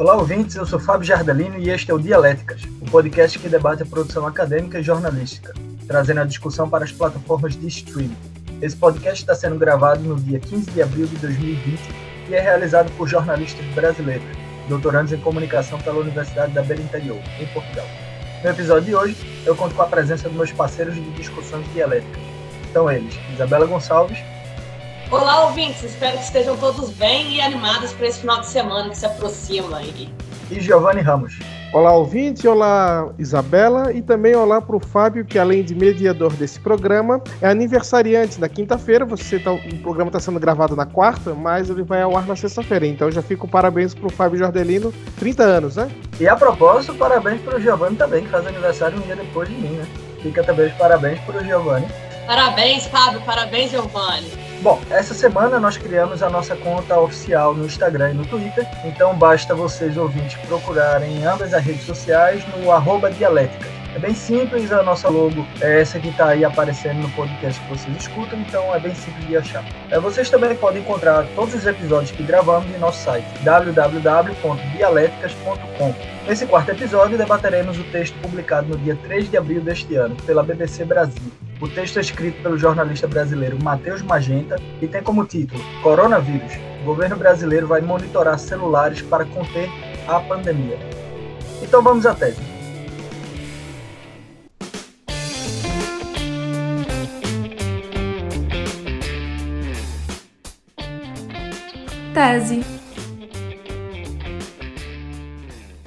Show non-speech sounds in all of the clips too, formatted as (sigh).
Olá, ouvintes. Eu sou Fábio Jardelino e este é o Dialéticas, o um podcast que debate a produção acadêmica e jornalística, trazendo a discussão para as plataformas de streaming. Esse podcast está sendo gravado no dia 15 de abril de 2020 e é realizado por jornalistas brasileiros, doutorandos em comunicação pela Universidade da Beira Interior, em Portugal. No episódio de hoje, eu conto com a presença dos meus parceiros de discussões dialéticas. São eles, Isabela Gonçalves. Olá, ouvintes. Espero que estejam todos bem e animados para esse final de semana que se aproxima aí. E Giovanni Ramos. Olá, ouvinte, olá, Isabela, e também olá para o Fábio, que além de mediador desse programa, é aniversariante na quinta-feira. Você tá, o programa está sendo gravado na quarta, mas ele vai ao ar na sexta-feira. Então já fico parabéns para o Fábio Jordelino, 30 anos, né? E a propósito, parabéns para o Giovanni também, que faz aniversário um dia depois de mim, né? Fica também os parabéns para o Giovanni. Parabéns, Fábio, parabéns, Giovanni. Bom, essa semana nós criamos a nossa conta oficial no Instagram e no Twitter, então basta vocês ouvintes procurarem em ambas as redes sociais no arroba dialética. É bem simples, a nossa logo é essa que está aí aparecendo no podcast que vocês escutam, então é bem simples de achar. É, vocês também podem encontrar todos os episódios que gravamos em nosso site www.dialéticas.com. Nesse quarto episódio debateremos o texto publicado no dia 3 de abril deste ano pela BBC Brasil. O texto é escrito pelo jornalista brasileiro Matheus Magenta e tem como título Coronavírus. O governo brasileiro vai monitorar celulares para conter a pandemia. Então vamos à tese. Tese.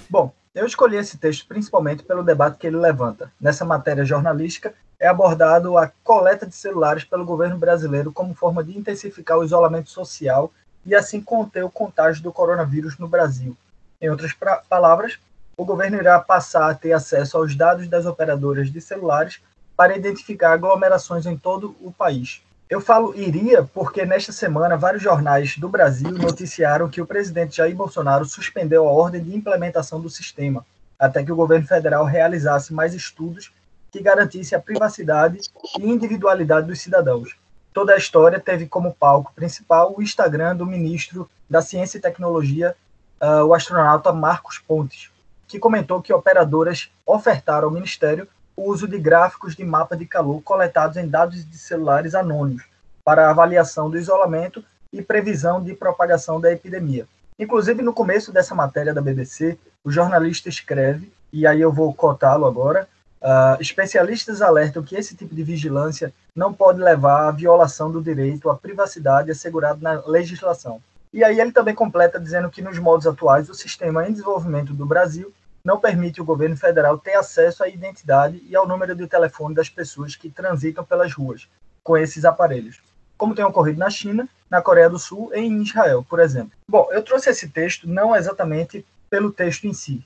Bom, eu escolhi esse texto principalmente pelo debate que ele levanta. Nessa matéria jornalística, é abordado a coleta de celulares pelo governo brasileiro como forma de intensificar o isolamento social e assim conter o contágio do coronavírus no Brasil. Em outras palavras, o governo irá passar a ter acesso aos dados das operadoras de celulares para identificar aglomerações em todo o país. Eu falo iria porque nesta semana vários jornais do Brasil noticiaram que o presidente Jair Bolsonaro suspendeu a ordem de implementação do sistema, até que o governo federal realizasse mais estudos que garantisse a privacidade e individualidade dos cidadãos. Toda a história teve como palco principal o Instagram do ministro da Ciência e Tecnologia, uh, o astronauta Marcos Pontes, que comentou que operadoras ofertaram ao ministério uso de gráficos de mapa de calor coletados em dados de celulares anônimos para avaliação do isolamento e previsão de propagação da epidemia. Inclusive, no começo dessa matéria da BBC, o jornalista escreve, e aí eu vou cotá-lo agora, uh, especialistas alertam que esse tipo de vigilância não pode levar à violação do direito à privacidade assegurado na legislação. E aí ele também completa dizendo que nos modos atuais o sistema em desenvolvimento do Brasil não permite o governo federal ter acesso à identidade e ao número de telefone das pessoas que transitam pelas ruas com esses aparelhos, como tem ocorrido na China, na Coreia do Sul e em Israel, por exemplo. Bom, eu trouxe esse texto não exatamente pelo texto em si,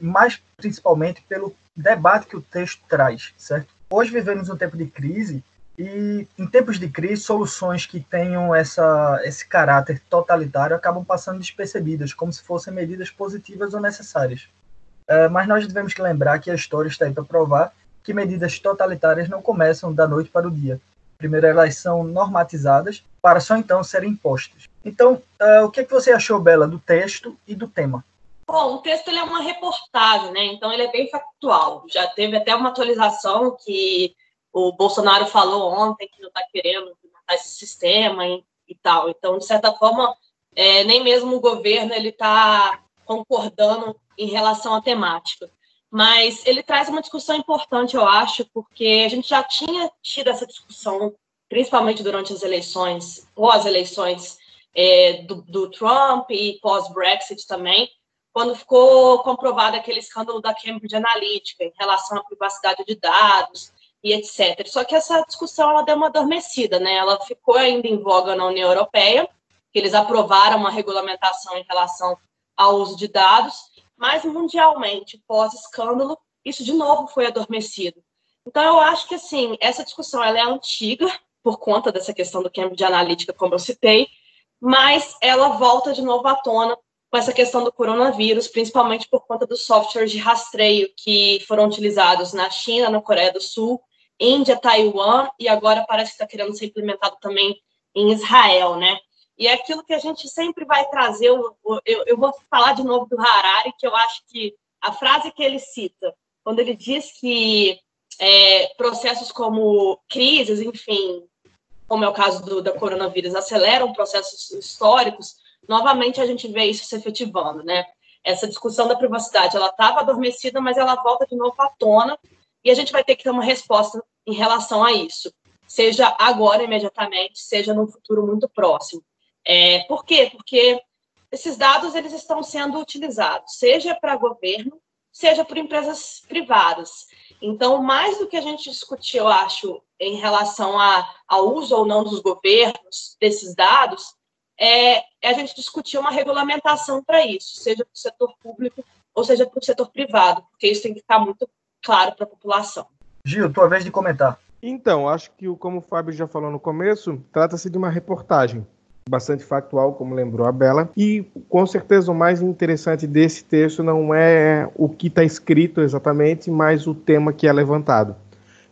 mas principalmente pelo debate que o texto traz, certo? Hoje vivemos um tempo de crise e em tempos de crise, soluções que tenham essa, esse caráter totalitário acabam passando despercebidas, como se fossem medidas positivas ou necessárias. É, mas nós devemos lembrar que a história está aí para provar que medidas totalitárias não começam da noite para o dia. Primeiro, elas são normatizadas para só então serem impostas. Então, uh, o que, é que você achou, Bela, do texto e do tema? Bom, o texto é uma reportagem, né? Então ele é bem factual. Já teve até uma atualização que o Bolsonaro falou ontem que não está querendo implementar esse sistema e, e, tal. Então, de certa forma, é, nem mesmo o governo ele está concordando em relação à temática. Mas ele traz uma discussão importante, eu acho, porque a gente já tinha tido essa discussão, principalmente durante as eleições, pós-eleições é, do, do Trump e pós-Brexit também, quando ficou comprovado aquele escândalo da Cambridge Analytica em relação à privacidade de dados e etc. Só que essa discussão ela deu uma adormecida, né? Ela ficou ainda em voga na União Europeia, que eles aprovaram uma regulamentação em relação ao uso de dados, mas mundialmente, pós-escândalo, isso de novo foi adormecido. Então, eu acho que, assim, essa discussão ela é antiga, por conta dessa questão do Cambridge Analytica, como eu citei, mas ela volta de novo à tona com essa questão do coronavírus, principalmente por conta dos softwares de rastreio que foram utilizados na China, na Coreia do Sul, Índia, Taiwan, e agora parece que está querendo ser implementado também em Israel, né? E é aquilo que a gente sempre vai trazer. Eu, eu, eu vou falar de novo do Harari, que eu acho que a frase que ele cita, quando ele diz que é, processos como crises, enfim, como é o caso do da coronavírus, aceleram processos históricos, novamente a gente vê isso se efetivando, né? Essa discussão da privacidade, ela estava adormecida, mas ela volta de novo à tona e a gente vai ter que ter uma resposta em relação a isso, seja agora imediatamente, seja no futuro muito próximo. É, por quê? Porque esses dados eles estão sendo utilizados, seja para governo, seja por empresas privadas. Então, mais do que a gente discutir, eu acho, em relação a, ao uso ou não dos governos desses dados, é, é a gente discutir uma regulamentação para isso, seja para o setor público ou seja para o setor privado, porque isso tem que ficar muito claro para a população. Gil, tua vez de comentar. Então, acho que, como o Fábio já falou no começo, trata-se de uma reportagem bastante factual, como lembrou a Bela. E com certeza o mais interessante desse texto não é o que está escrito exatamente, mas o tema que é levantado.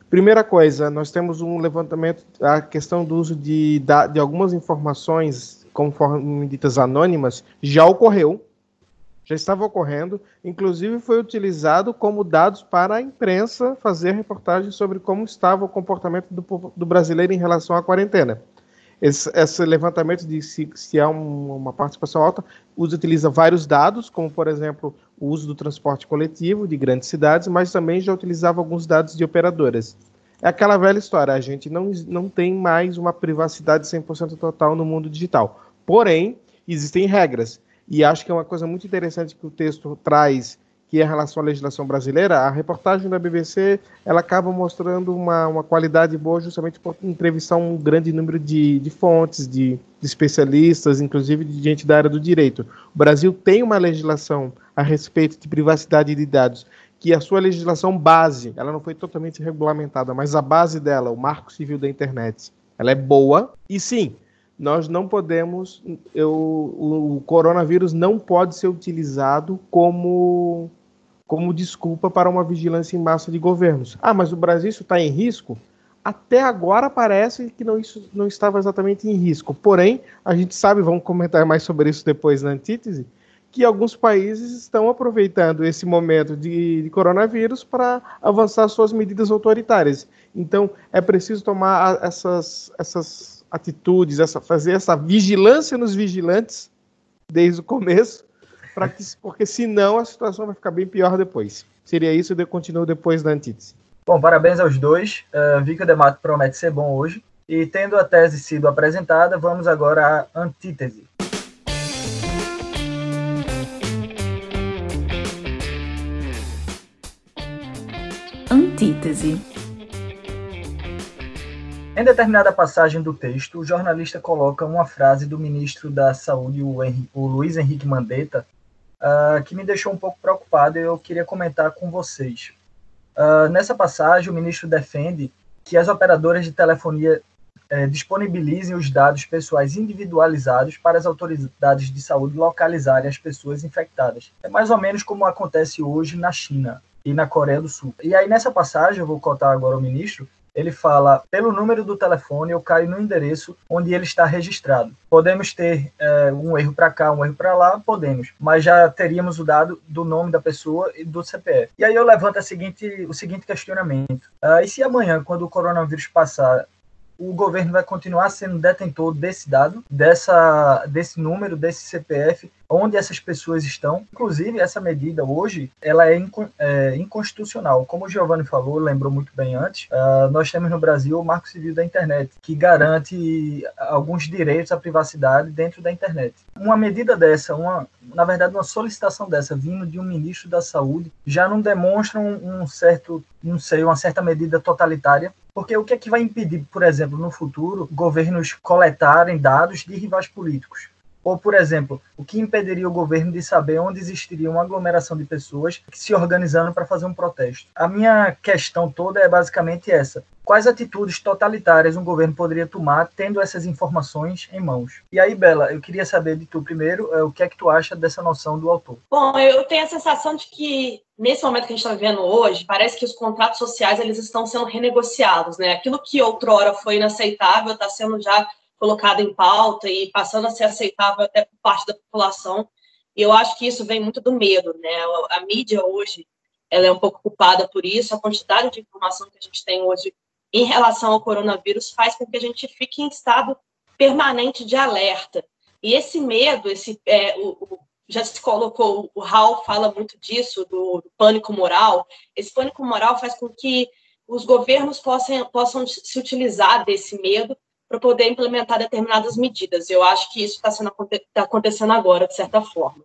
Primeira coisa, nós temos um levantamento, a questão do uso de, de algumas informações, conforme ditas anônimas, já ocorreu, já estava ocorrendo, inclusive foi utilizado como dados para a imprensa fazer reportagens sobre como estava o comportamento do, do brasileiro em relação à quarentena. Esse, esse, levantamento de se, se há um, uma participação alta, usa, utiliza vários dados, como, por exemplo, o uso do transporte coletivo de grandes cidades, mas também já utilizava alguns dados de operadoras. É aquela velha história, a gente não, não tem mais uma privacidade 100% total no mundo digital. Porém, existem regras. E acho que é uma coisa muito interessante que o texto traz que é em relação à legislação brasileira, a reportagem da BBC ela acaba mostrando uma, uma qualidade boa justamente por entrevistar um grande número de, de fontes, de, de especialistas, inclusive de gente da área do direito. O Brasil tem uma legislação a respeito de privacidade de dados, que a sua legislação base, ela não foi totalmente regulamentada, mas a base dela, o Marco Civil da Internet, ela é boa. E sim, nós não podemos, eu, o coronavírus não pode ser utilizado como como desculpa para uma vigilância em massa de governos. Ah, mas o Brasil está em risco? Até agora parece que não, isso não estava exatamente em risco. Porém, a gente sabe, vamos comentar mais sobre isso depois na antítese, que alguns países estão aproveitando esse momento de, de coronavírus para avançar suas medidas autoritárias. Então, é preciso tomar essas, essas atitudes, essa, fazer essa vigilância nos vigilantes desde o começo Pra que, porque senão a situação vai ficar bem pior depois. Seria isso e eu continuo depois da antítese. Bom, parabéns aos dois. Uh, vi que o debate promete ser bom hoje. E tendo a tese sido apresentada, vamos agora à antítese. Antítese. Em determinada passagem do texto, o jornalista coloca uma frase do ministro da Saúde, o, o Luiz Henrique Mandetta, uh, que me deixou um pouco preocupado e eu queria comentar com vocês. Uh, nessa passagem, o ministro defende que as operadoras de telefonia eh, disponibilizem os dados pessoais individualizados para as autoridades de saúde localizarem as pessoas infectadas. É mais ou menos como acontece hoje na China e na Coreia do Sul. E aí, nessa passagem, eu vou contar agora o ministro, ele fala pelo número do telefone, eu caio no endereço onde ele está registrado. Podemos ter é, um erro para cá, um erro para lá, podemos, mas já teríamos o dado do nome da pessoa e do CPF. E aí eu levanto seguinte, o seguinte questionamento: ah, e se amanhã, quando o coronavírus passar, o governo vai continuar sendo detentor desse dado, dessa, desse número, desse CPF, onde essas pessoas estão. Inclusive, essa medida hoje, ela é, inco é inconstitucional. Como o Giovanni falou, lembrou muito bem antes, uh, nós temos no Brasil o Marco Civil da Internet, que garante alguns direitos à privacidade dentro da internet. Uma medida dessa, uma, na verdade, uma solicitação dessa vindo de um ministro da Saúde, já não demonstra um, um certo, não sei, uma certa medida totalitária porque o que é que vai impedir, por exemplo, no futuro, governos coletarem dados de rivais políticos? Ou, por exemplo, o que impediria o governo de saber onde existiria uma aglomeração de pessoas se organizando para fazer um protesto? A minha questão toda é basicamente essa. Quais atitudes totalitárias um governo poderia tomar tendo essas informações em mãos? E aí, Bela, eu queria saber de tu primeiro é, o que é que tu acha dessa noção do autor. Bom, eu tenho a sensação de que nesse momento que a gente está vivendo hoje, parece que os contratos sociais eles estão sendo renegociados, né? Aquilo que outrora foi inaceitável está sendo já colocada em pauta e passando a ser aceitável até por parte da população. E eu acho que isso vem muito do medo, né? A mídia hoje, ela é um pouco culpada por isso. A quantidade de informação que a gente tem hoje em relação ao coronavírus faz com que a gente fique em estado permanente de alerta. E esse medo, esse é, o, o, já se colocou, o Hall fala muito disso, do, do, pânico moral. Esse pânico moral faz com que os governos possam, possam se utilizar desse medo para poder implementar determinadas medidas. Eu acho que isso está tá acontecendo agora, de certa forma.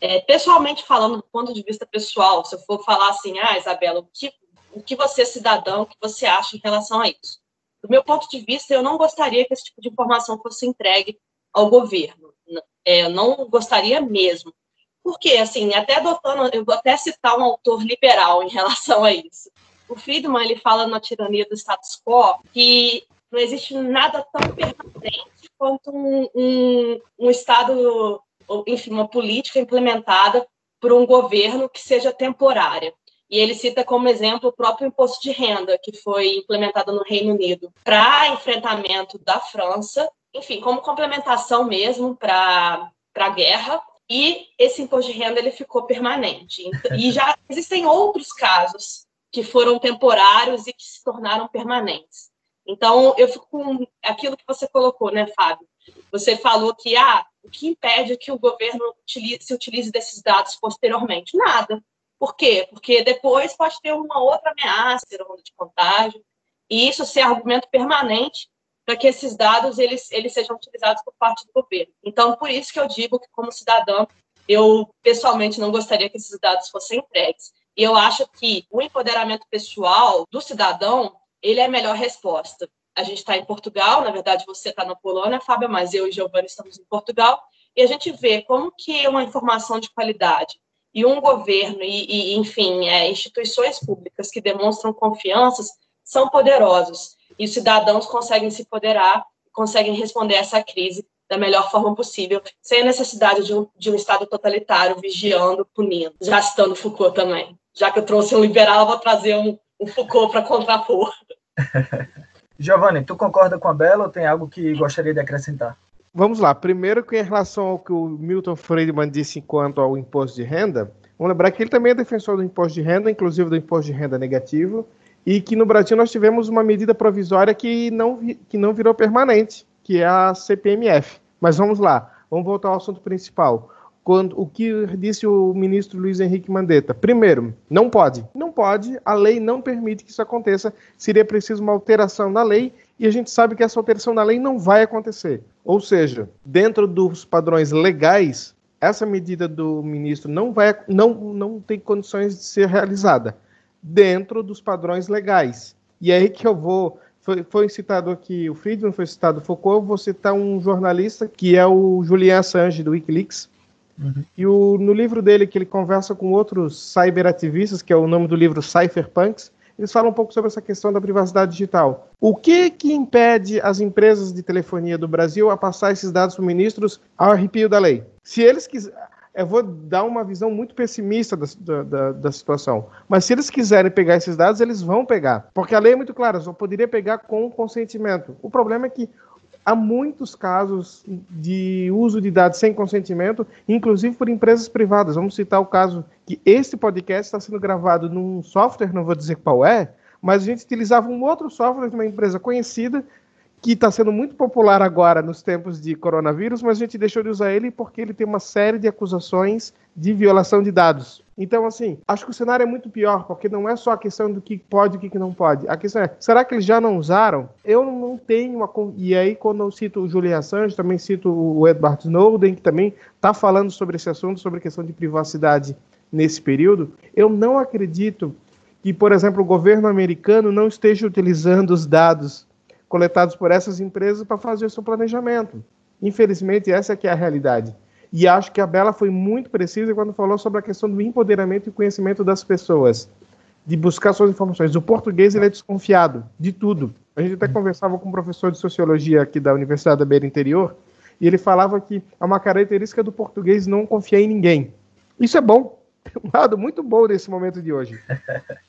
É, pessoalmente falando, do ponto de vista pessoal, se eu for falar assim, ah, Isabela, o que, o que você, cidadão, o que você acha em relação a isso? Do meu ponto de vista, eu não gostaria que esse tipo de informação fosse entregue ao governo. É, eu não gostaria mesmo. Porque, assim, até adotando, eu vou até citar um autor liberal em (laughs) relação a isso. O Friedman, ele fala na tirania do status quo que não existe nada tão permanente quanto um, um, um Estado, enfim, uma política implementada por um governo que seja temporária. E ele cita como exemplo o próprio imposto de renda, que foi implementado no Reino Unido para enfrentamento da França, enfim, como complementação mesmo para a guerra. E esse imposto de renda ele ficou permanente. E já existem outros casos que foram temporários e que se tornaram permanentes. Então, eu fico com aquilo que você colocou, né, Fábio? Você falou que ah, o que impede que o governo utilize, se utilize desses dados posteriormente? Nada. Por quê? Porque depois pode ter uma outra ameaça, de contágio, e isso ser argumento permanente para que esses dados eles, eles sejam utilizados por parte do governo. Então, por isso que eu digo que, como cidadã, eu pessoalmente não gostaria que esses dados fossem entregues. E eu acho que o empoderamento pessoal do cidadão ele é a melhor resposta. A gente está em Portugal, na verdade você está na Polônia, Fábio, mas eu e Giovanni estamos em Portugal, e a gente vê como que uma informação de qualidade e um governo e, e enfim, é, instituições públicas que demonstram confianças são poderosos e os cidadãos conseguem se empoderar, conseguem responder a essa crise da melhor forma possível, sem a necessidade de um, de um Estado totalitário vigiando, punindo. Já citando Foucault também. Já que eu trouxe um liberal, vou trazer um, um Foucault para contrapor. (laughs) Giovanni, tu concorda com a Bela ou tem algo que gostaria de acrescentar? Vamos lá. Primeiro, em relação ao que o Milton Friedman disse quanto ao imposto de renda, vamos lembrar que ele também é defensor do imposto de renda, inclusive do imposto de renda negativo, e que no Brasil nós tivemos uma medida provisória que não, que não virou permanente, que é a CPMF. Mas vamos lá, vamos voltar ao assunto principal quando o que disse o ministro Luiz Henrique Mandetta. Primeiro, não pode. Não pode, a lei não permite que isso aconteça. Seria preciso uma alteração na lei e a gente sabe que essa alteração na lei não vai acontecer. Ou seja, dentro dos padrões legais, essa medida do ministro não vai não, não tem condições de ser realizada dentro dos padrões legais. E é aí que eu vou foi, foi, citado aqui o Friedman, foi citado Foucault, eu vou citar um jornalista que é o Julian Assange, do Wikileaks, Uhum. E o, no livro dele, que ele conversa com outros cyberativistas, que é o nome do livro Cypherpunks, eles falam um pouco sobre essa questão da privacidade digital. O que que impede as empresas de telefonia do Brasil a passar esses dados para os ministros ao arrepio da lei? Se eles quiserem. Eu vou dar uma visão muito pessimista da, da, da, situação. Mas se eles quiserem pegar esses dados, eles vão pegar. Porque a lei é muito clara, só poderia pegar com consentimento. O problema é que há muitos casos de uso de dados sem consentimento, inclusive por empresas privadas. Vamos citar o caso que este podcast está sendo gravado num software, não vou dizer qual é, mas a gente utilizava um outro software de uma empresa conhecida que está sendo muito popular agora nos tempos de coronavírus, mas a gente deixou de usar ele porque ele tem uma série de acusações de violação de dados. Então, assim, acho que o cenário é muito pior, porque não é só a questão do que pode e o que não pode. A questão é, será que eles já não usaram? Eu não tenho uma. E aí, quando eu cito o Julian Assange, também cito o Edward Snowden, que também está falando sobre esse assunto, sobre a questão de privacidade nesse período. Eu não acredito que, por exemplo, o governo americano não esteja utilizando os dados coletados por essas empresas para fazer o seu planejamento. Infelizmente, essa é que é a realidade. E acho que a Bela foi muito precisa quando falou sobre a questão do empoderamento e conhecimento das pessoas, de buscar suas informações. O português ele é desconfiado de tudo. A gente até conversava com um professor de sociologia aqui da Universidade da Beira Interior, e ele falava que é uma característica do português não confiar em ninguém. Isso é bom, um lado muito bom nesse momento de hoje. (laughs)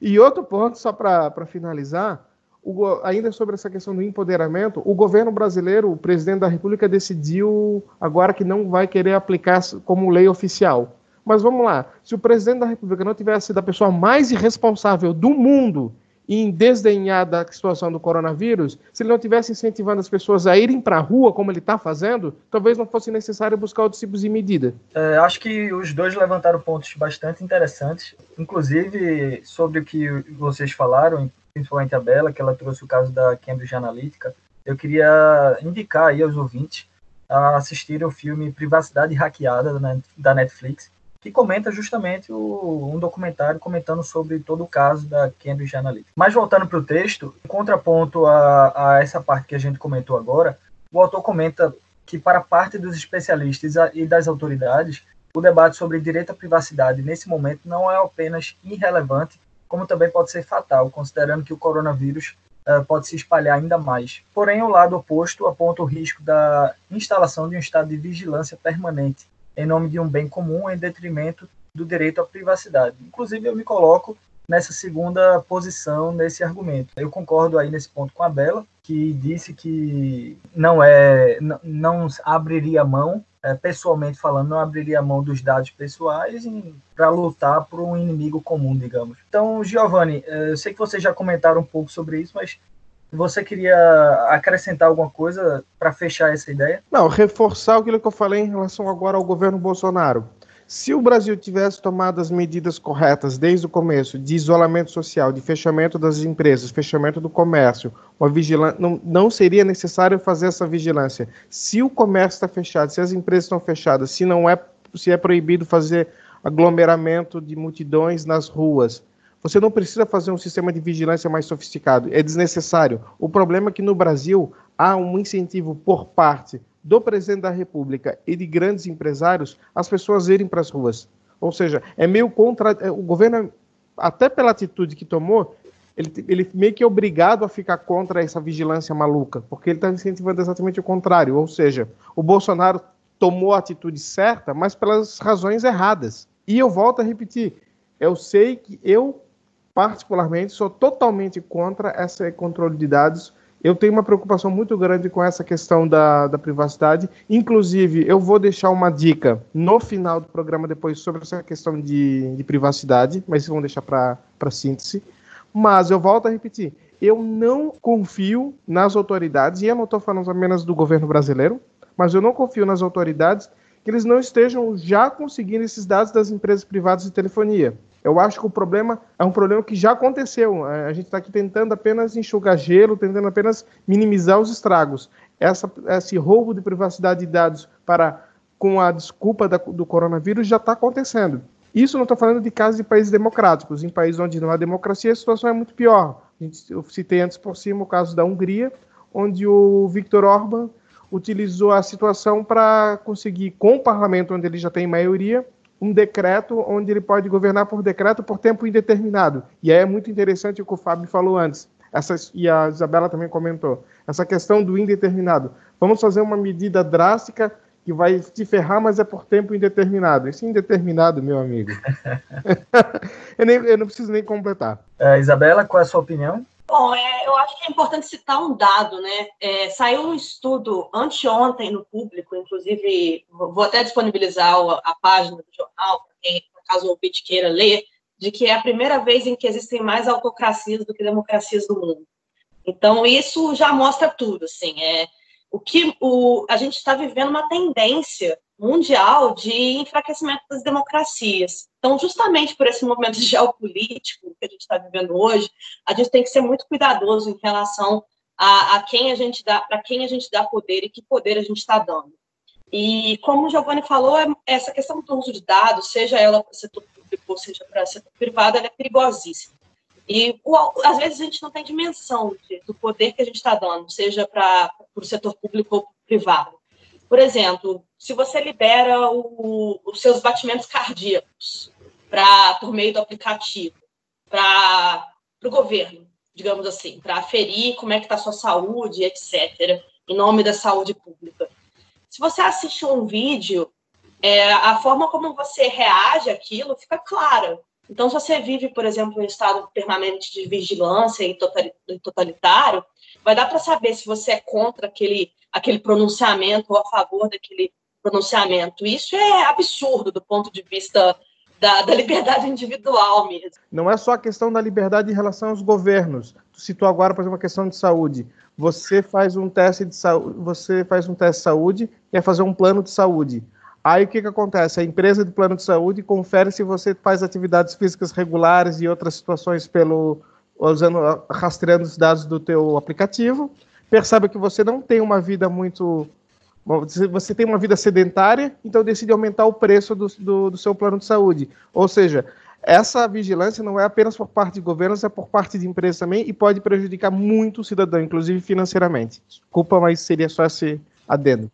E outro ponto, só para finalizar, o, ainda sobre essa questão do empoderamento, o governo brasileiro, o presidente da República, decidiu agora que não vai querer aplicar como lei oficial. Mas vamos lá, se o presidente da República não tivesse sido a pessoa mais irresponsável do mundo em desdenhar da situação do coronavírus, se ele não tivesse incentivando as pessoas a irem para a rua, como ele está fazendo, talvez não fosse necessário buscar outros tipos de medida. É, acho que os dois levantaram pontos bastante interessantes, inclusive sobre o que vocês falaram, principalmente a Bela, que ela trouxe o caso da Cambridge Analytica. Eu queria indicar aí aos ouvintes a assistirem o filme Privacidade Hackeada da Netflix, que comenta justamente o, um documentário comentando sobre todo o caso da Cambridge Analytica. Mas voltando para o texto, em contraponto a, a essa parte que a gente comentou agora, o autor comenta que para parte dos especialistas e das autoridades, o debate sobre direito à privacidade nesse momento não é apenas irrelevante, como também pode ser fatal, considerando que o coronavírus uh, pode se espalhar ainda mais. Porém, o lado oposto aponta o risco da instalação de um estado de vigilância permanente, em nome de um bem comum em detrimento do direito à privacidade. Inclusive, eu me coloco nessa segunda posição nesse argumento. Eu concordo aí nesse ponto com a Bela, que disse que não é não abriria mão, é, pessoalmente falando, não abriria mão dos dados pessoais para lutar por um inimigo comum, digamos. Então, Giovanni, é, eu sei que vocês já comentaram um pouco sobre isso, mas você queria acrescentar alguma coisa para fechar essa ideia? Não, reforçar aquilo que eu falei em relação agora ao governo Bolsonaro. Se o Brasil tivesse tomado as medidas corretas desde o começo, de isolamento social, de fechamento das empresas, fechamento do comércio, uma vigilância, não, não seria necessário fazer essa vigilância. Se o comércio está fechado, se as empresas estão fechadas, se não é, se é proibido fazer aglomeramento de multidões nas ruas, você não precisa fazer um sistema de vigilância mais sofisticado, é desnecessário. O problema é que no Brasil há um incentivo por parte do presidente da República e de grandes empresários as pessoas irem para as ruas. Ou seja, é meio contra. É, o governo, até pela atitude que tomou, ele, ele meio que é obrigado a ficar contra essa vigilância maluca, porque ele está incentivando exatamente o contrário. Ou seja, o Bolsonaro tomou a atitude certa, mas pelas razões erradas. E eu volto a repetir: eu sei que eu particularmente, sou totalmente contra esse controle de dados. Eu tenho uma preocupação muito grande com essa questão da, da privacidade. Inclusive, eu vou deixar uma dica no final do programa depois sobre essa questão de, de privacidade, mas vamos deixar para síntese. Mas eu volto a repetir: eu não confio nas autoridades, e eu não estou falando apenas do governo brasileiro, mas eu não confio nas autoridades que eles não estejam já conseguindo esses dados das empresas privadas de telefonia. Eu acho que o problema é um problema que já aconteceu. A gente está aqui tentando apenas enxugar gelo, tentando apenas minimizar os estragos. Essa, esse roubo de privacidade de dados para com a desculpa da, do coronavírus já está acontecendo. Isso não estou falando de casos de países democráticos. Em países onde não há democracia, a situação é muito pior. Gente, eu citei antes por cima o caso da Hungria, onde o Viktor Orban utilizou a situação para conseguir, com o parlamento, onde ele já tem maioria, um decreto onde ele pode governar por decreto por tempo indeterminado. E aí é muito interessante o que o Fábio falou antes, essa, e a Isabela também comentou, essa questão do indeterminado. Vamos fazer uma medida drástica que vai te ferrar, mas é por tempo indeterminado. Esse indeterminado, meu amigo. (laughs) (laughs) eu, nem, eu, não preciso nem completar. É, Isabela, qual é a sua opinião? Bom, é, eu acho que é importante citar um dado, né? É, saiu um estudo anteontem no público, inclusive vou até disponibilizar a página do jornal, para quem, caso o ouvinte queira ler, de que é a primeira vez em que existem mais autocracias do que democracias no mundo. Então, isso já mostra tudo, assim, é, o que o, a gente está vivendo uma tendência mundial de enfraquecimento das democracias. Então, justamente por esse momento (laughs) geopolítico que a gente está vivendo hoje, a gente tem que ser muito cuidadoso em relação a, a quem a gente dá, para quem a gente dá poder e que poder a gente está dando. E como o Giovanni falou, é, essa questão do uso de dados, seja ela para o setor público ou seja para o setor privado, ela é perigosíssima. E às vezes a gente não tem dimensão do poder que a gente está dando, seja para o setor público ou privado. Por exemplo, se você libera o, os seus batimentos cardíacos para por meio do aplicativo para o governo, digamos assim, para aferir como é que está a sua saúde, etc., em nome da saúde pública. Se você assiste um vídeo, é, a forma como você reage àquilo fica clara. Então, se você vive, por exemplo, em um estado permanente de vigilância e totalitário, vai dar para saber se você é contra aquele, aquele pronunciamento ou a favor daquele pronunciamento. Isso é absurdo do ponto de vista da, da, liberdade individual mesmo. Não é só a questão da liberdade em relação aos governos. Tu citou agora, por exemplo, a questão de saúde. Você faz um teste de saúde, você faz um teste de saúde, quer fazer um plano de saúde. Aí o que, que acontece? A empresa de plano de saúde confere se você faz atividades físicas regulares e outras situações pelo usando rastreando os dados do teu aplicativo, percebe que você não tem uma vida muito você tem uma vida sedentária, então decide aumentar o preço do, do, do, seu plano de saúde. Ou seja, essa vigilância não é apenas por parte de governos, é por parte de empresas também e pode prejudicar muito o cidadão, inclusive financeiramente. Desculpa, mas seria só esse adendo.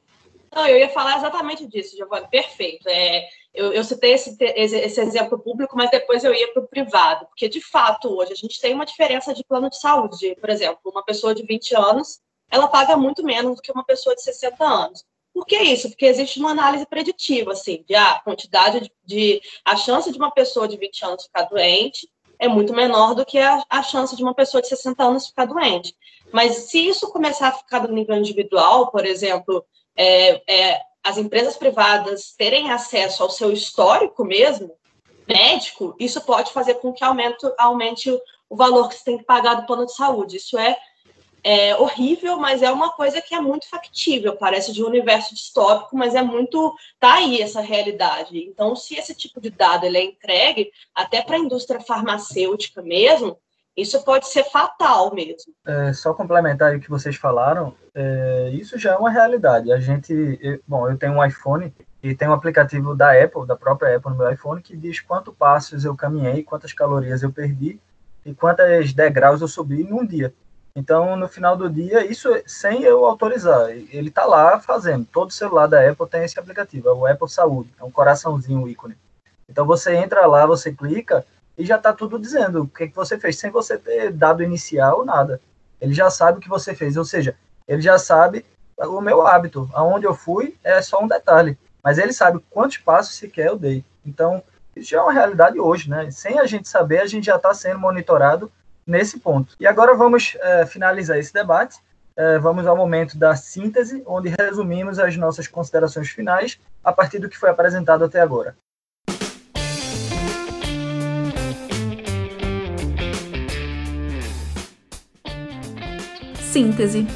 Não, eu ia falar exatamente disso, Giovanni, perfeito. É, eu, eu citei esse, esse, exemplo público, mas depois eu ia para o privado, porque de fato hoje a gente tem uma diferença de plano de saúde. Por exemplo, uma pessoa de 20 anos ela paga muito menos do que uma pessoa de 60 anos. Por que isso? Porque existe uma análise preditiva, assim, de a ah, quantidade de, de, a chance de uma pessoa de 20 anos ficar doente é muito menor do que a, a chance de uma pessoa de 60 anos ficar doente. Mas se isso começar a ficar no nível individual, por exemplo, é, é, as empresas privadas terem acesso ao seu histórico mesmo, médico, isso pode fazer com que aumente, aumente o valor que você tem que pagar do plano de saúde. Isso é é horrível, mas é uma coisa que é muito factível, parece de um universo distópico, mas é muito tá aí essa realidade. Então, se esse tipo de dado ele é entregue até para a indústria farmacêutica mesmo, isso pode ser fatal mesmo. É, só complementar o que vocês falaram, é, isso já é uma realidade. A gente, eu, bom, eu tenho um iPhone e tem um aplicativo da Apple, da própria Apple no meu iPhone, que diz quantos passos eu caminhei, quantas calorias eu perdi e quantas degraus eu subi num dia. Então, no final do dia, isso sem eu autorizar, ele está lá fazendo. Todo celular da Apple tem esse aplicativo, é o Apple Saúde, é um coraçãozinho, um ícone. Então, você entra lá, você clica e já está tudo dizendo o que, que você fez, sem você ter dado inicial, nada. Ele já sabe o que você fez, ou seja, ele já sabe o meu hábito, aonde eu fui é só um detalhe, mas ele sabe quantos passos sequer eu dei. Então, isso já é uma realidade hoje, né? Sem a gente saber, a gente já está sendo monitorado nesse ponto. E agora vamos é, finalizar esse debate. É, vamos ao momento da síntese, onde resumimos as nossas considerações finais a partir do que foi apresentado até agora. Síntese.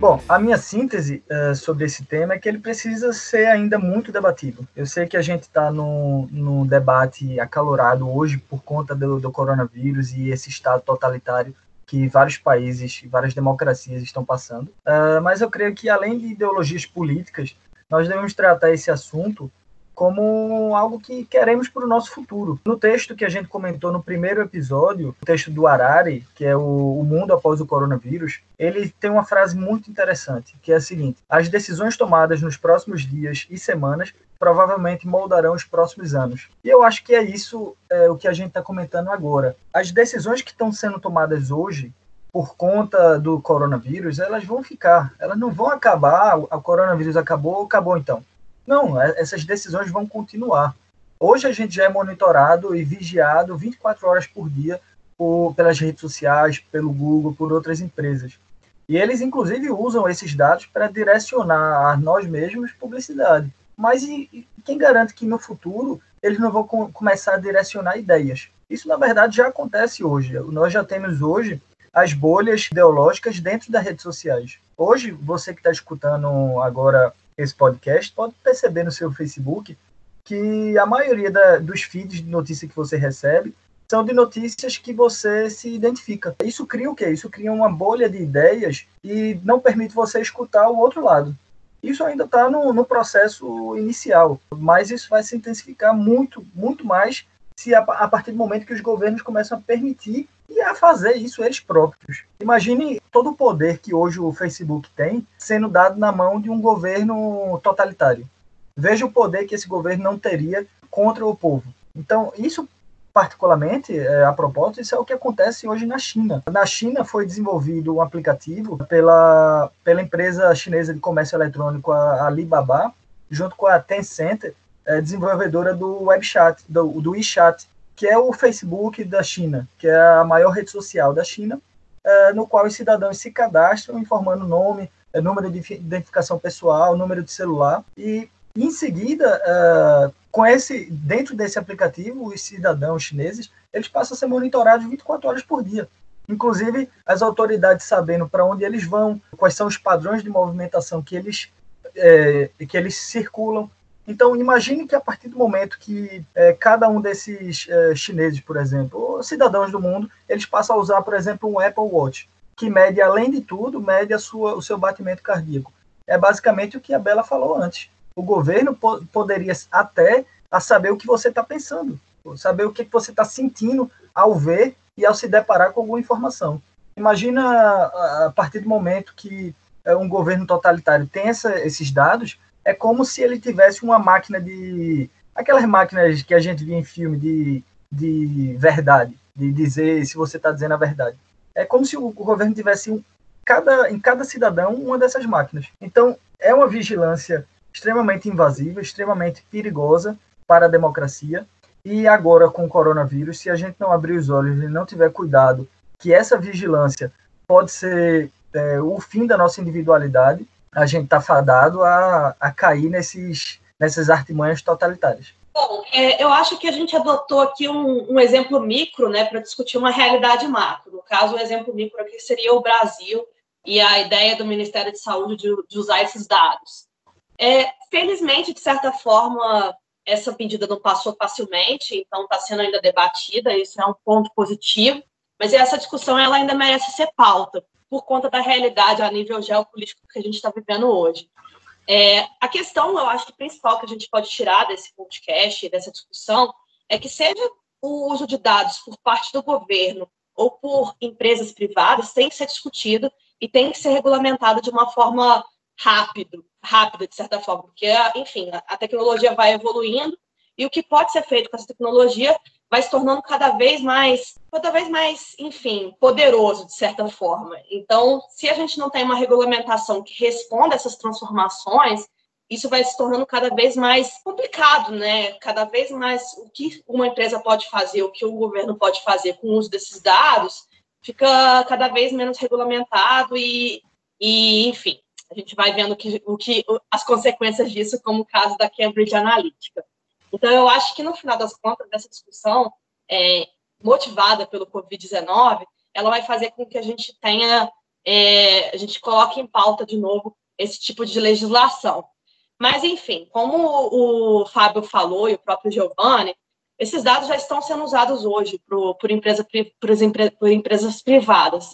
Bom, a minha síntese uh, sobre esse tema é que ele precisa ser ainda muito debatido. Eu sei que a gente está num, num debate acalorado hoje por conta do, do coronavírus e esse estado totalitário que vários países, várias democracias estão passando. Uh, mas eu creio que, além de ideologias políticas, nós devemos tratar esse assunto como algo que queremos para o nosso futuro. No texto que a gente comentou no primeiro episódio, o texto do Harari, que é o, o Mundo Após o Coronavírus, ele tem uma frase muito interessante, que é a seguinte: As decisões tomadas nos próximos dias e semanas provavelmente moldarão os próximos anos. E eu acho que é isso é, o que a gente está comentando agora. As decisões que estão sendo tomadas hoje por conta do coronavírus, elas vão ficar, elas não vão acabar, o coronavírus acabou, acabou então. Não, é, essas decisões vão continuar. Hoje a gente já é monitorado e vigiado 24 horas por dia por, pelas redes sociais, pelo Google, por outras empresas. E eles, inclusive, usam esses dados para direcionar a nós mesmos publicidade. Mas e, e quem garante que no futuro eles não vão com, começar a direcionar ideias? Isso, na verdade, já acontece hoje. Nós já temos hoje as bolhas ideológicas dentro das redes sociais. Hoje, você que está escutando agora esse podcast, pode perceber no seu Facebook que a maioria da, dos feeds de notícia que você recebe são de notícias que você se identifica. Isso cria o quê? Isso cria uma bolha de ideias e não permite você escutar o outro lado. Isso ainda está no, no, processo inicial, mas isso vai se intensificar muito, muito mais se a, a, partir do momento que os governos começam a permitir e a fazer isso eles próprios. Imagine todo o poder que hoje o Facebook tem sendo dado na mão de um governo totalitário. Veja o poder que esse governo não teria contra o povo. Então, isso particularmente, é, a propósito, isso é o que acontece hoje na China. Na China foi desenvolvido um aplicativo pela, pela empresa chinesa de comércio eletrônico a Alibaba, junto com a Tencent, é, desenvolvedora do WebChat, do, do WeChat, que é o Facebook da China, que é a maior rede social da China, é, no qual os cidadãos se cadastram informando nome, é, número de identificação pessoal, número de celular, e em seguida, é, com esse, dentro desse aplicativo, os cidadãos chineses, eles passam a ser monitorados 24 horas por dia. Inclusive, as autoridades sabendo para onde eles vão, quais são os padrões de movimentação que eles, é, que eles circulam, então, imagine que a partir do momento que é, cada um desses é, chineses, por exemplo, cidadãos do mundo, eles passam a usar, por exemplo, um Apple Watch, que mede, além de tudo, mede a sua, o seu batimento cardíaco. É basicamente o que a Bela falou antes. O governo po poderia até a saber o que você está pensando, saber o que você está sentindo ao ver e ao se deparar com alguma informação. Imagina a partir do momento que é, um governo totalitário tem essa, esses dados, é como se ele tivesse uma máquina de. Aquelas máquinas que a gente vê em filme de, de verdade, de dizer se você está dizendo a verdade. É como se o governo tivesse um, cada, em cada cidadão uma dessas máquinas. Então, é uma vigilância extremamente invasiva, extremamente perigosa para a democracia. E agora, com o coronavírus, se a gente não abrir os olhos e não tiver cuidado, que essa vigilância pode ser é, o fim da nossa individualidade, a gente está fadado a, a cair nesses, nessas artimanhas totalitárias. Bom, é, eu acho que a gente adotou aqui um, um exemplo micro, né, para discutir uma realidade macro. No caso, o exemplo micro aqui seria o Brasil e a ideia do Ministério de Saúde de, de usar esses dados. É, felizmente, de certa forma, essa medida não passou facilmente, então está sendo ainda debatida, isso é um ponto positivo, mas essa discussão ela ainda merece ser pauta, por conta da realidade a nível geopolítico que a gente está vivendo hoje. É, a questão, eu acho que principal que a gente pode tirar desse podcast, dessa discussão, é que seja o uso de dados por parte do governo ou por empresas privadas tem que ser discutido e tem que ser regulamentado de uma forma rápido, rápida de certa forma, porque, enfim, a tecnologia vai evoluindo e o que pode ser feito com essa tecnologia vai se tornando cada vez mais, cada vez mais, enfim, poderoso de certa forma. Então, se a gente não tem uma regulamentação que responda a essas transformações, isso vai se tornando cada vez mais complicado, né? Cada vez mais o que uma empresa pode fazer, o que o governo pode fazer com o uso desses dados, fica cada vez menos regulamentado e, e enfim, a gente vai vendo que, o que as consequências disso, como o caso da Cambridge Analytica. Então, eu acho que no final das contas, dessa discussão, é, motivada pelo Covid-19, ela vai fazer com que a gente tenha, é, a gente coloque em pauta de novo esse tipo de legislação. Mas, enfim, como o, Fábio falou e o próprio Giovanni, esses dados já estão sendo usados hoje por, empresa, por, empresas privadas.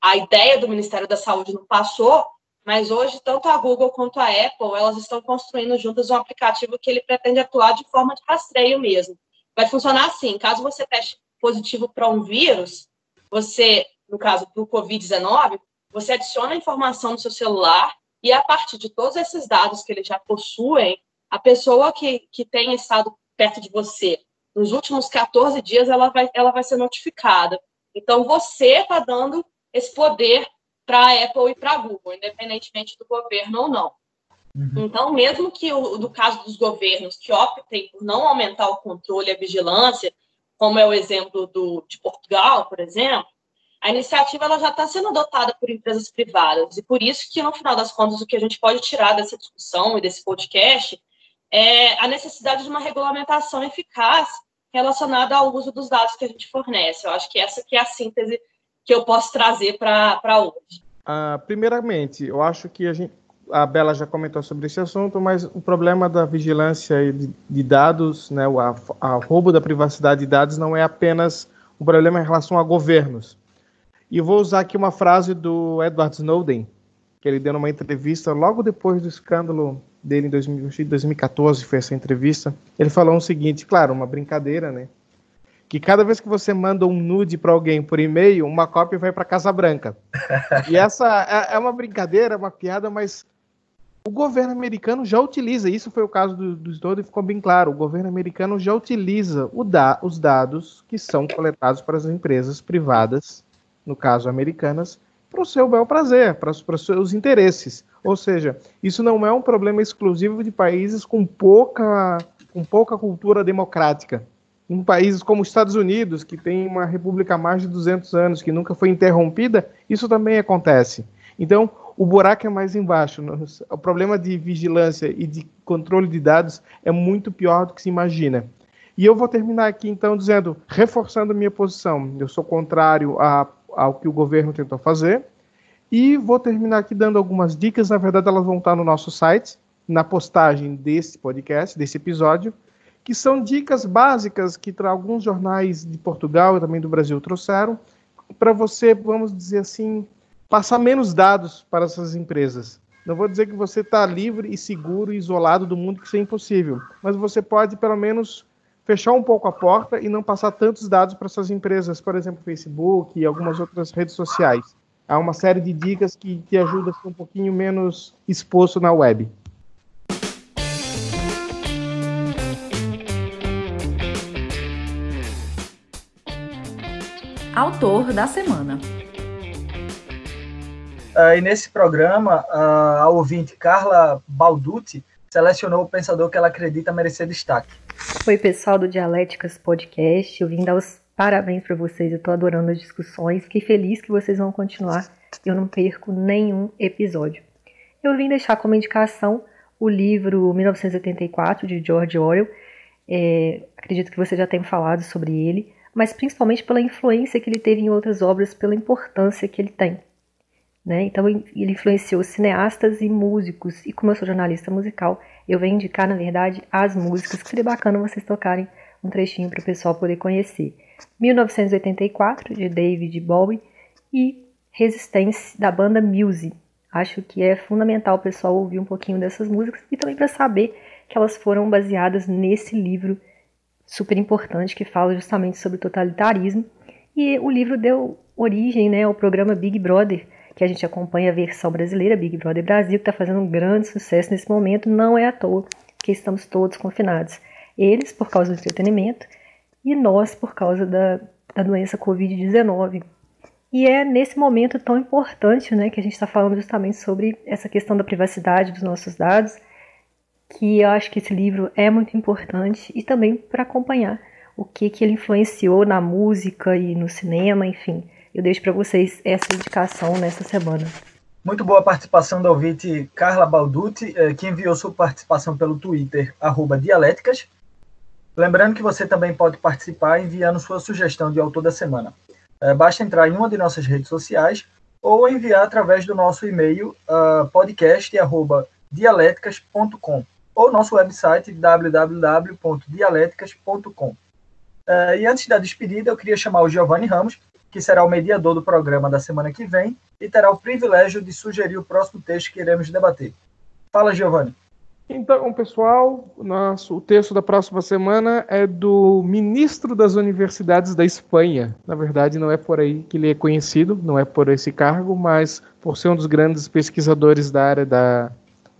A ideia do Ministério da Saúde não passou, mas hoje, tanto a Google quanto a Apple, elas estão construindo juntas um aplicativo que ele pretende atuar de forma de rastreio mesmo. Vai funcionar assim, caso você teste positivo para um vírus, você, no caso do Covid-19, você adiciona a informação no seu celular e a partir de todos esses dados que eles já possuem, a pessoa que, que tem estado perto de você nos últimos 14 dias, ela vai, ela vai ser notificada. Então, você está dando esse poder para a Apple e para a Google, independentemente do governo ou não. Uhum. Então, mesmo que o, no caso dos governos que optem por não aumentar o controle e a vigilância, como é o exemplo do, de Portugal, por exemplo, a iniciativa ela já está sendo adotada por empresas privadas e por isso que no final das contas o que a gente pode tirar dessa discussão e desse podcast é a necessidade de uma regulamentação eficaz relacionada ao uso dos dados que a gente fornece. Eu acho que essa que é a síntese que eu posso trazer para hoje? Ah, primeiramente, eu acho que a, gente, a Bela já comentou sobre esse assunto, mas o problema da vigilância de, de dados, né, o a, a roubo da privacidade de dados não é apenas um problema em relação a governos. E vou usar aqui uma frase do Edward Snowden, que ele deu numa entrevista logo depois do escândalo dele em 2014, foi essa entrevista. Ele falou o seguinte, claro, uma brincadeira, né? Que cada vez que você manda um nude para alguém por e-mail, uma cópia vai para Casa Branca. (laughs) e essa é, é, uma brincadeira, uma piada, mas o governo americano já utiliza, isso foi o caso do, do Snowden, ficou bem claro, o governo americano já utiliza da, os dados que são coletados para as empresas privadas, no caso americanas, para o seu bel prazer, para, para os seus interesses. Ou seja, isso não é um problema exclusivo de países com pouca, com pouca cultura democrática. Em países como os Estados Unidos, que tem uma república há mais de 200 anos, que nunca foi interrompida, isso também acontece. Então, o buraco é mais embaixo. O problema de vigilância e de controle de dados é muito pior do que se imagina. E eu vou terminar aqui, então, dizendo, reforçando minha posição. Eu sou contrário a, ao que o governo tentou fazer. E vou terminar aqui dando algumas dicas. Na verdade, elas vão estar no nosso site, na postagem desse podcast, desse episódio, que são dicas básicas que alguns jornais de Portugal e também do Brasil trouxeram, para você, vamos dizer assim, passar menos dados para essas empresas. Não vou dizer que você está livre e seguro e isolado do mundo, que isso é impossível, mas você pode, pelo menos, fechar um pouco a porta e não passar tantos dados para essas empresas, por exemplo, Facebook e algumas outras redes sociais. Há uma série de dicas que te ajudam a ser um pouquinho menos exposto na web. Autor da semana. Uh, e nesse programa, uh, a ouvinte Carla Balducci selecionou o pensador que ela acredita merecer destaque. Oi, pessoal do Dialéticas Podcast. Eu vim dar os parabéns para vocês. Eu estou adorando as discussões. Fiquei feliz que vocês vão continuar. Eu não perco nenhum episódio. Eu vim deixar como indicação o livro 1984 de George Orwell. É, acredito que você já tenha falado sobre ele, mas principalmente pela influência que ele teve em outras obras, pela importância que ele tem. Né? Então, ele influenciou cineastas e músicos, e como eu sou jornalista musical, eu venho indicar, na verdade, as músicas, que seria bacana vocês tocarem um trechinho para o pessoal poder conhecer. 1984, de David Bowie, e Resistance, da banda Muse. Acho que é fundamental o pessoal ouvir um pouquinho dessas músicas e também para saber que elas foram baseadas nesse livro super importante que fala justamente sobre totalitarismo. E o livro deu origem né, ao programa Big Brother, que a gente acompanha a versão brasileira, Big Brother Brasil, que está fazendo um grande sucesso nesse momento. Não é à toa que estamos todos confinados. Eles por causa do entretenimento e nós por causa da, da doença Covid-19. E é nesse momento tão importante né, que a gente está falando justamente sobre essa questão da privacidade dos nossos dados, que eu acho que esse livro é muito importante e também para acompanhar o que, que ele influenciou na música e no cinema, enfim. Eu deixo para vocês essa indicação nessa semana. Muito boa participação da ouvinte Carla Balducci, eh, que enviou sua participação pelo Twitter, Dialéticas. Lembrando que você também pode participar enviando sua sugestão de autor da semana. É, basta entrar em uma de nossas redes sociais ou enviar através do nosso e-mail uh, podcast@dialeticas.com ou nosso website www.dialeticas.com. Uh, e antes da despedida, eu queria chamar o Giovanni Ramos, que será o mediador do programa da semana que vem e terá o privilégio de sugerir o próximo texto que iremos debater. Fala, Giovanni. Então, pessoal, nosso, o texto da próxima semana é do ministro das Universidades da Espanha. Na verdade, não é por aí que ele é conhecido, não é por esse cargo, mas por ser um dos grandes pesquisadores da área da,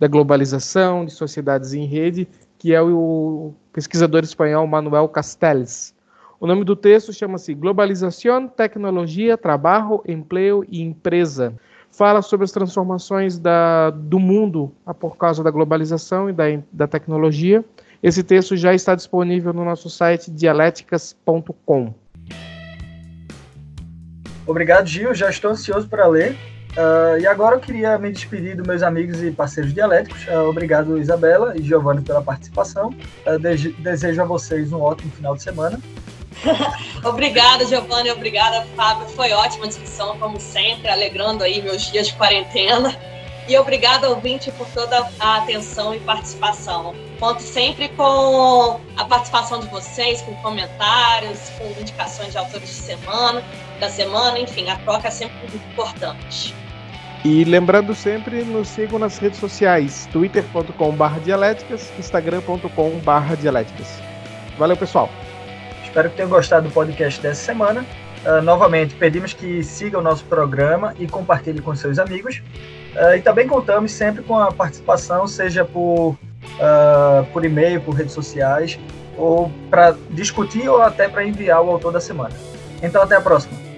da globalização, de sociedades em rede, que é o pesquisador espanhol Manuel Castells. O nome do texto chama-se Globalização, Tecnologia, Trabalho, Emprego e Empresa fala sobre as transformações da, do mundo por causa da globalização e da, da tecnologia. Esse texto já está disponível no nosso site dialéticas.com. Obrigado, Gil. Já estou ansioso para ler. Uh, e agora eu queria me despedir dos meus amigos e parceiros dialéticos. Uh, obrigado, Isabela e Giovanni, pela participação. Uh, desejo a vocês um ótimo final de semana. (laughs) obrigada, Giovanni, obrigada, Fábio. Foi ótima discussão, como sempre, alegrando aí meus dias de quarentena. E obrigada, ouvinte, por toda a atenção e participação. Conto sempre com a participação de vocês, com comentários, com indicações de autores de semana, da semana, enfim, a troca é sempre muito importante. E lembrando sempre, nos sigam nas redes sociais, twitter.com.br dialéticas, instagram.com.br dialéticas. Valeu, pessoal! Espero que tenham gostado do podcast dessa semana. Uh, novamente, pedimos que sigam o nosso programa e compartilhem com seus amigos. Uh, e também contamos sempre com a participação, seja por, uh, por e-mail, por redes sociais, ou para discutir ou até para enviar o autor da semana. Então, até a próxima.